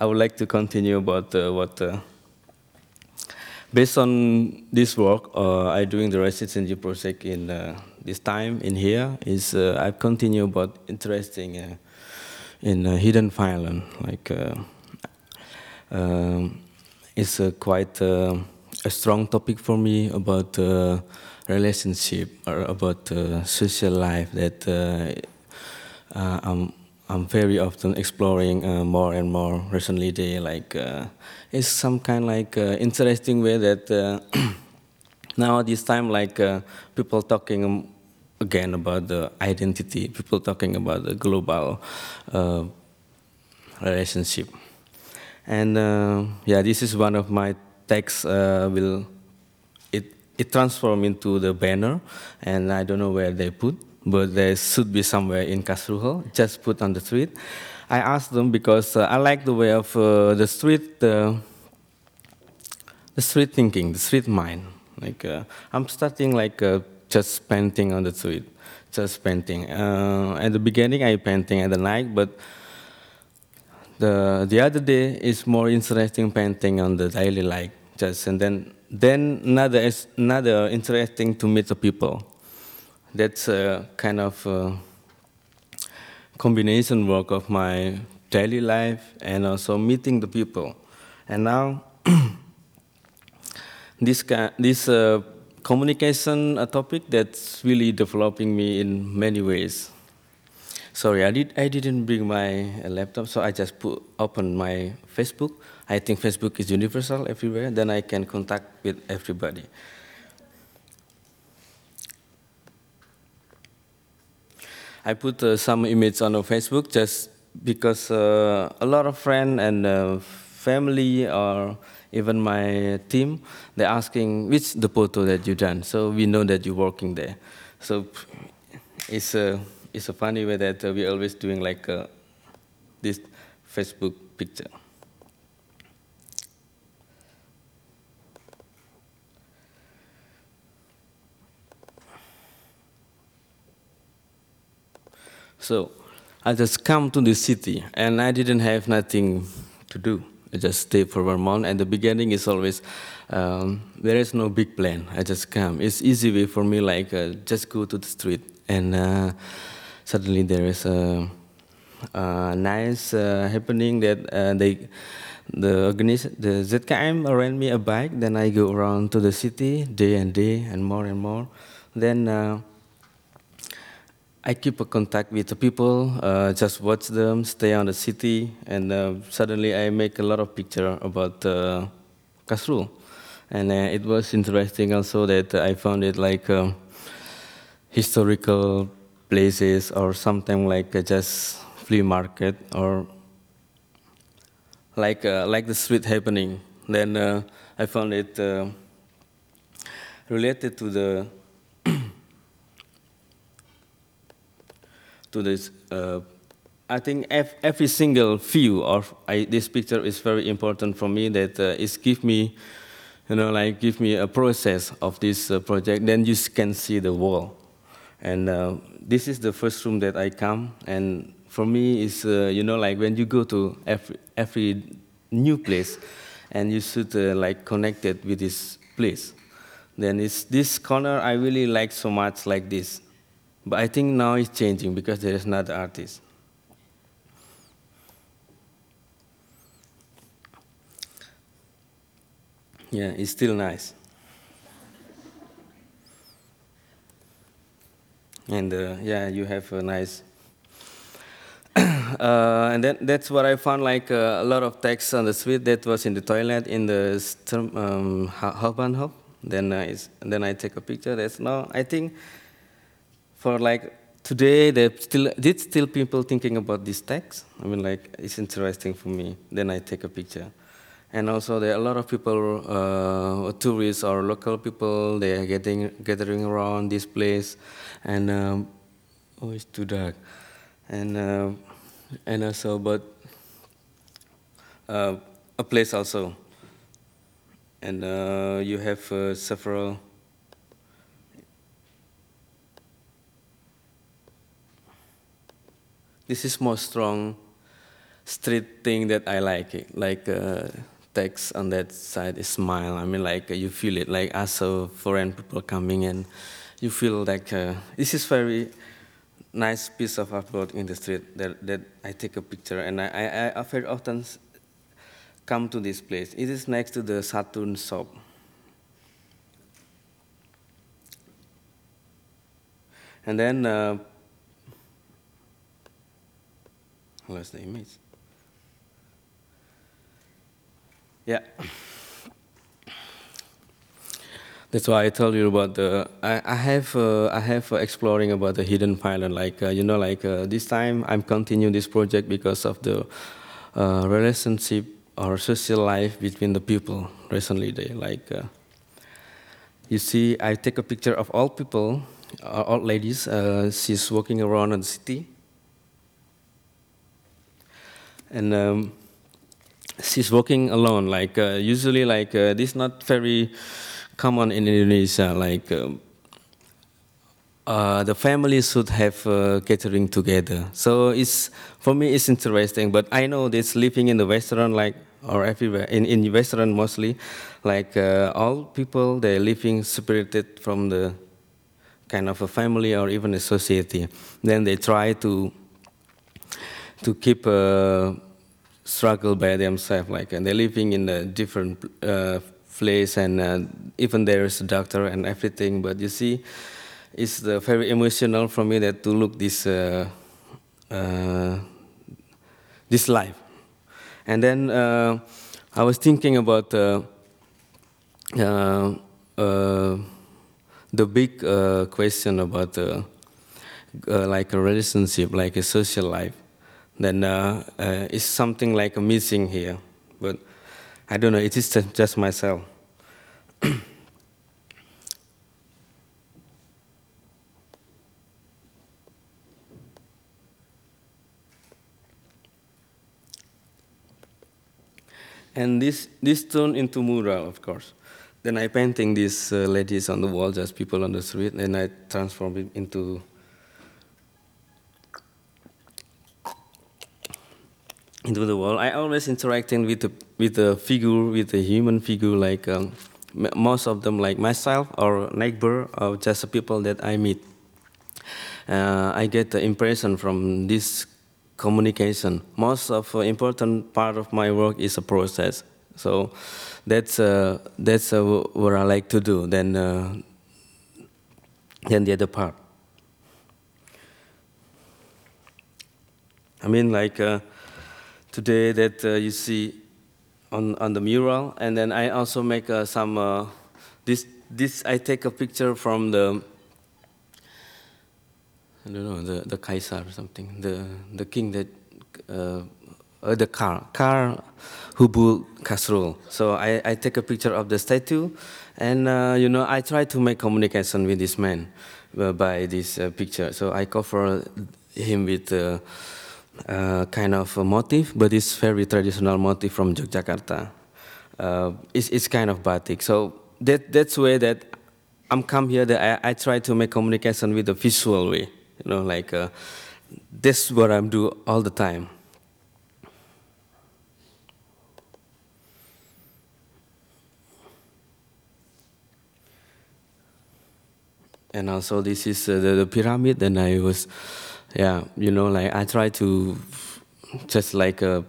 I would like to continue about uh, what. Uh, based on this work, uh, I doing the residency project in uh, this time in here is uh, I continue about interesting uh, in hidden violence. Like um, it's quite a strong topic for me about relationship or about social life that I'm I'm very often exploring uh, more and more recently. They like uh, it's some kind like uh, interesting way that uh, now this time like uh, people talking um, again about the identity. People talking about the global uh, relationship, and yeah, this is one of my texts. will it it transform into the banner, and I don't know where they put but there should be somewhere in Karlsruhe, just put on the street. I asked them because uh, I like the way of uh, the street, uh, the street thinking, the street mind. Like uh, I'm starting like uh, just painting on the street, just painting. Uh, at the beginning, I painting at the night, but the the other day is more interesting painting on the daily life. Just and then then another is another interesting to meet the people that's a kind of a combination work of my daily life and also meeting the people. And now, this this uh, communication a topic that's really developing me in many ways. Sorry, I did I didn't bring my laptop, so I just put open my Facebook. I think Facebook is universal everywhere. Then I can contact with everybody. I put uh, some image on Facebook just because uh, a lot of friends and uh, family or even my team, they're asking which the photo that you done. So we know that you're working there. So it's a, it's a funny way that uh, we're always doing like uh, this Facebook picture. So I just come to the city and I didn't have nothing to do. I just stay for one month. And the beginning is always um, there is no big plan. I just come. It's easy way for me, like uh, just go to the street and uh, suddenly there is a, a nice uh, happening that uh, they the organiz- the ZKM arranged me a bike. Then I go around to the city day and day and more and more. Then uh, I keep a contact with the people, uh, just watch them, stay on the city, and uh, suddenly I make a lot of picture about uh, Karlsruhe. And uh, it was interesting also that I found it like um, historical places or something like just flea market or like uh, like the street happening. Then uh, I found it uh, related to the to this. Uh, I think every single view of I, this picture is very important for me. That uh, it give me, you know, like give me a process of this uh, project. Then you can see the wall, and uh, this is the first room that I come. And for me, is uh, you know, like when you go to every every new place, and you should uh, like connect it with this place. Then it's this corner I really like so much, like this but I think now it's changing because there is another artist. Yeah, it's still nice. And uh, yeah, you have a nice. uh, and then that's what I found like uh, a lot of text on the street that was in the toilet in the um, Hauptbahnhof. Then, uh, then I take a picture. That's no, I think for like today, there still did still people thinking about this text. I mean, like it's interesting for me. Then I take a picture, and also there are a lot of people, uh, tourists or local people. They are getting gathering around this place, and um, oh, it's too dark, and uh, and also but uh, a place also, and uh, you have uh, several. This is more strong street thing that I like, like uh, text on that side is smile. I mean, like uh, you feel it, like as a foreign people coming in, you feel like uh, this is very nice piece of artwork in the street that, that I take a picture and I, I, I very often come to this place. It is next to the Saturn shop. And then, uh, where's the image? Yeah. That's why I told you about the. I, I have uh, I have exploring about the hidden pilot. Like uh, you know, like uh, this time I'm continuing this project because of the uh, relationship or social life between the people. Recently, they like. Uh, you see, I take a picture of all people, all ladies. she's walking around in the city, and. Um, she's walking alone. Like usually, like this is not very common in Indonesia, like um, uh, the family should have uh, gathering together. So it's for me it's interesting. But I know this living in the Western, like or everywhere in in Western mostly, like uh, all people they're living separated from the kind of a family or even a society. Then they try to to keep a struggle by themselves, like and they're living in a different uh, place and uh, even there is a doctor and everything but you see it's uh, very emotional for me that to look this uh, uh this life. And then uh, I was thinking about uh, the big question about like a relationship like a social life then it's something like a missing here but I don't know, it is just myself. and this, this turned into mural, of course. Then I painting these uh, ladies on the wall, just people on the street, and I transform it into into the world. I always interacting with the with the figure, with the human figure, like um, most of them, like myself or neighbor or just the people that I meet. Uh, I get the impression from this communication. Most of uh, important part of my work is a process. So that's uh, that's uh, what I like to do. Then uh, then the other part. I mean, like uh, today that uh, you see on, on the mural. And then I also make uh, some, uh, this, this I take a picture from the, I don't know, the, the Kaiser or something, the, the king that, uh, the car, car who built. So I, I take a picture of the statue and, uh, you know, I try to make communication with this man uh, by this picture. So I cover him with uh, kind of a motif, but it's very traditional motif from Yogyakarta. Uh, it's, it's kind of batik. So that, that's way that I'm come here that I, I try to make communication with a visual way. You know, like uh, this is what I'm do all the time. And also this is uh, the, the pyramid and I was yeah, you know, like I try to just like a, uh,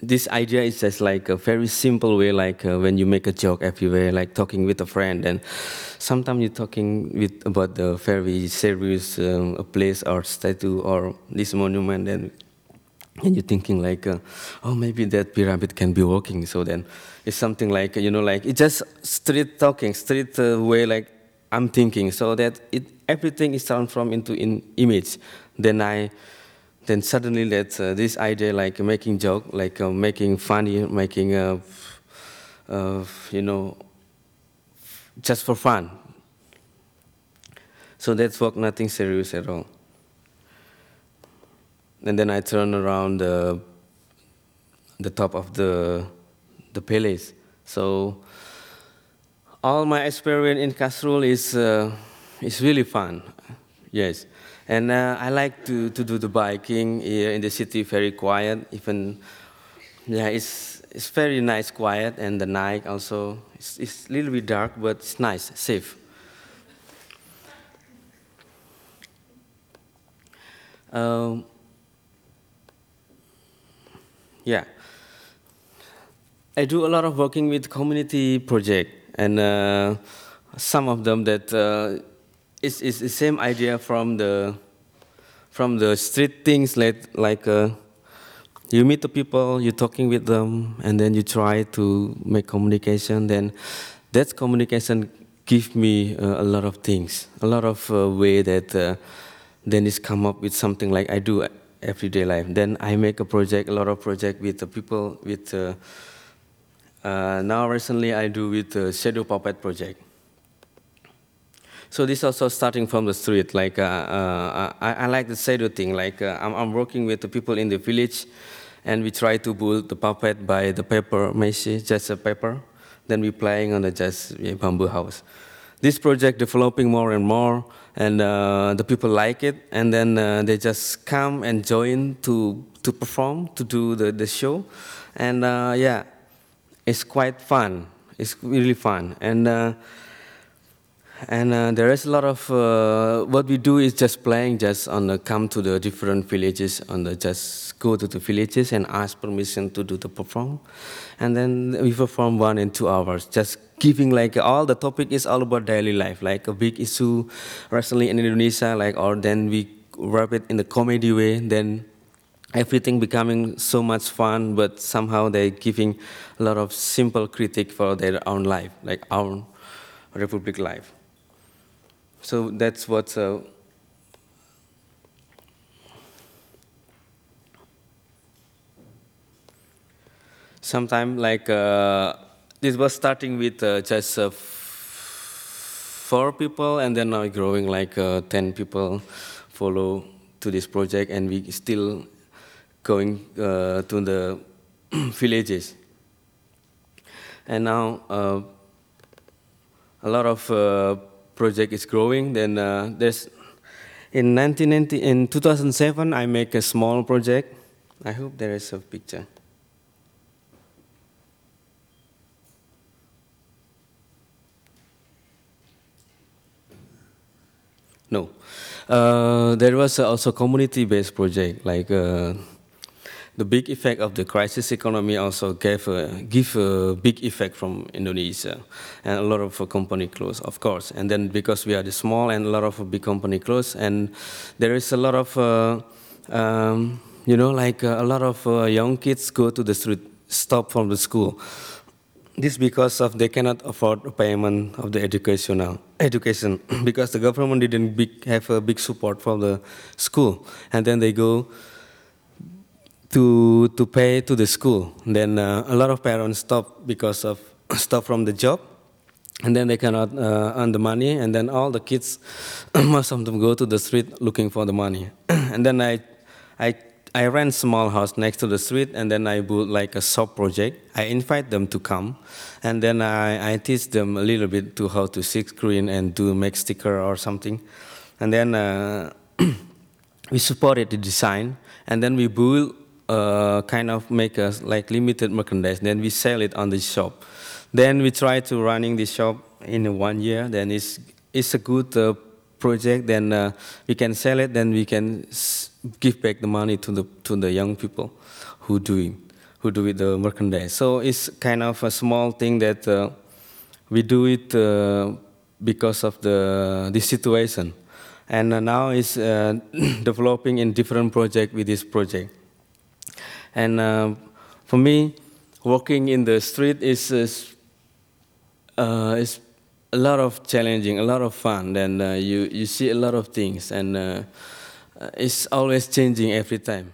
this idea is just like a very simple way, like uh, when you make a joke everywhere, like talking with a friend, and sometimes you're talking with about the very serious um, place or statue or this monument, and and you're thinking like, uh, oh, maybe that pyramid can be walking. So then it's something like you know, like it's just street talking, street uh, way, like I'm thinking, so that it everything is transformed into an image. Then I, then suddenly that uh, this idea like making joke, like uh, making funny, making, uh, uh, you know, just for fun. So that's work, nothing serious at all. And then I turn around the, the top of the, the palace. So all my experience in Karlsruhe is uh, it's really fun, yes. And uh, I like to, to do the biking here in the city, very quiet. Even, yeah, it's, it's very nice, quiet. And the night also, it's, it's a little bit dark, but it's nice, safe. Um, yeah. I do a lot of working with community project, and uh, some of them that uh, is is the same idea from the from the street things like like uh, you meet the people, you're talking with them, and then you try to make communication. Then that communication give me uh, a lot of things, a lot of uh, way that uh, then is come up with something like I do everyday life. Then I make a project, a lot of project with the people with. Uh, uh, now recently I do with the Shadow Puppet project. So this also starting from the street. Like uh, uh, I, I, like the shadow thing. Like uh, I'm, I'm, working with the people in the village, and we try to build the puppet by the paper mache, just a paper. Then we playing on the just bamboo house. This project developing more and more, and uh, the people like it, and then uh, they just come and join to to perform, to do the, the show, and uh, yeah, it's quite fun. It's really fun, and and uh, there is a lot of uh, what we do is just playing just on the come to the different villages on the just go to the villages and ask permission to do the perform and then we perform one in two hours just giving like all the topic is all about daily life like a big issue recently in indonesia like or then we wrap it in the comedy way then everything becoming so much fun but somehow they're giving a lot of simple critique for their own life like our republic life so that's what. Uh, Sometimes, like uh, this was starting with uh, just uh, four people, and then now growing like uh, ten people follow to this project, and we still going uh, to the villages. And now uh, a lot of project is growing. Then uh, there's in 1990, in 2007, I make a small project. I hope there is a picture. No, uh, there was also community-based project like. Uh, the big effect of the crisis economy also gave a, give a big effect from Indonesia, and a lot of company closed, of course. And then because we are the small and a lot of big company closed, and there is a lot of, uh, um, you know, like uh, a lot of uh, young kids go to the street, stop from the school. This because of they cannot afford payment of the educational education because the government didn't big, have a big support for the school, and then they go to to pay to the school. Then uh, a lot of parents stop because of stop from the job, and then they cannot uh, earn the money. And then all the kids, most of them go to the street looking for the money. and then I, I. I rent small house next to the street, and then I build like a shop project. I invite them to come, and then I, I teach them a little bit to how to silk screen and do make sticker or something, and then uh, we supported the design, and then we build uh, kind of make us like limited merchandise. Then we sell it on the shop. Then we try to running the shop in one year. Then it's it's a good uh, project. Then uh, we can sell it. Then we can give back the money to the to the young people who doing who do with the merchandise. So it's kind of a small thing that uh, we do it uh, because of the the situation. And uh, now it's developing in different project with this project. And uh, for me, walking in the street is, is, uh, is a lot of challenging, a lot of fun. And uh, you, you see a lot of things, and uh, it's always changing every time.